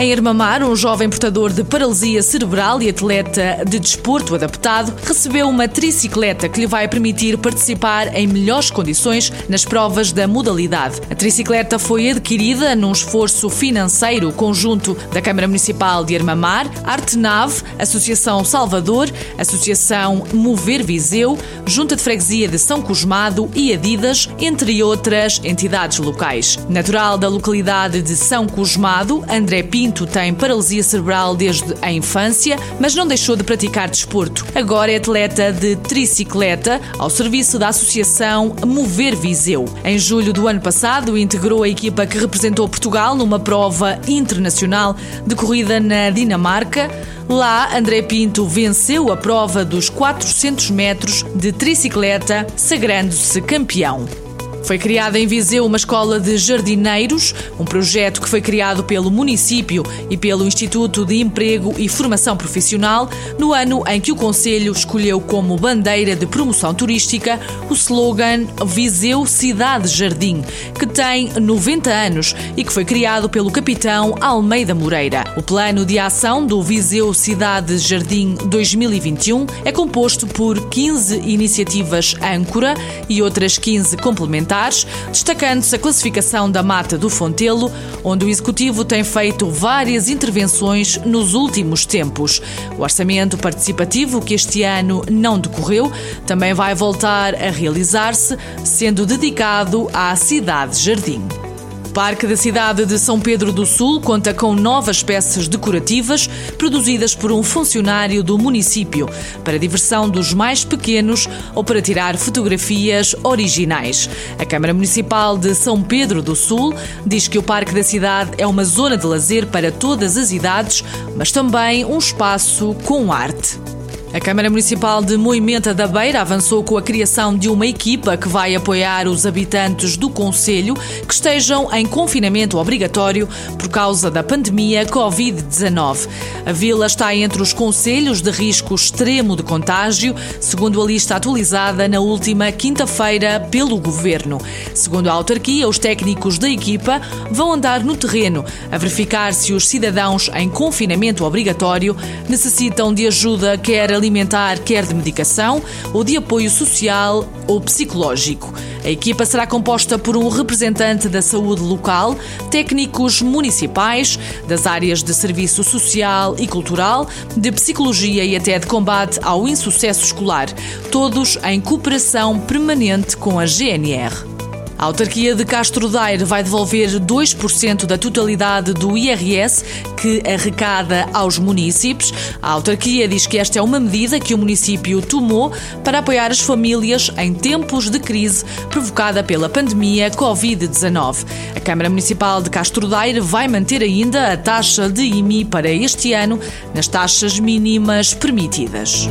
Em Armamar, um jovem portador de paralisia cerebral e atleta de desporto adaptado recebeu uma tricicleta que lhe vai permitir participar em melhores condições nas provas da modalidade. A tricicleta foi adquirida num esforço financeiro conjunto da Câmara Municipal de Armamar, Artenave, Associação Salvador, Associação Mover Viseu, Junta de Freguesia de São Cosmado e Adidas, entre outras entidades locais. Natural da localidade de São Cosmado, André Pinto Pinto tem paralisia cerebral desde a infância, mas não deixou de praticar desporto. Agora é atleta de tricicleta ao serviço da Associação Mover Viseu. Em julho do ano passado, integrou a equipa que representou Portugal numa prova internacional decorrida na Dinamarca. Lá, André Pinto venceu a prova dos 400 metros de tricicleta, sagrando-se campeão. Foi criada em Viseu uma escola de jardineiros, um projeto que foi criado pelo município e pelo Instituto de Emprego e Formação Profissional no ano em que o Conselho escolheu como bandeira de promoção turística o slogan Viseu Cidade Jardim, que tem 90 anos e que foi criado pelo capitão Almeida Moreira. O plano de ação do Viseu Cidade Jardim 2021 é composto por 15 iniciativas âncora e outras 15 complementares destacando-se a classificação da Mata do Fontelo, onde o Executivo tem feito várias intervenções nos últimos tempos. O orçamento participativo, que este ano não decorreu, também vai voltar a realizar-se, sendo dedicado à Cidade Jardim. O Parque da cidade de São Pedro do Sul conta com novas peças decorativas produzidas por um funcionário do município para diversão dos mais pequenos ou para tirar fotografias originais. A Câmara Municipal de São Pedro do Sul diz que o Parque da cidade é uma zona de lazer para todas as idades, mas também um espaço com arte. A Câmara Municipal de Moimenta da Beira avançou com a criação de uma equipa que vai apoiar os habitantes do Conselho que estejam em confinamento obrigatório por causa da pandemia Covid-19. A vila está entre os conselhos de risco extremo de contágio, segundo a lista atualizada na última quinta-feira pelo Governo. Segundo a autarquia, os técnicos da equipa vão andar no terreno a verificar se os cidadãos em confinamento obrigatório necessitam de ajuda quer alimentar, quer de medicação, ou de apoio social ou psicológico. A equipa será composta por um representante da saúde local, técnicos municipais, das áreas de serviço social e cultural, de psicologia e até de combate ao insucesso escolar, todos em cooperação permanente com a GNR. A autarquia de Castro Daire vai devolver 2% da totalidade do IRS que arrecada aos municípios. A autarquia diz que esta é uma medida que o município tomou para apoiar as famílias em tempos de crise provocada pela pandemia Covid-19. A Câmara Municipal de Castro Daire vai manter ainda a taxa de IMI para este ano nas taxas mínimas permitidas.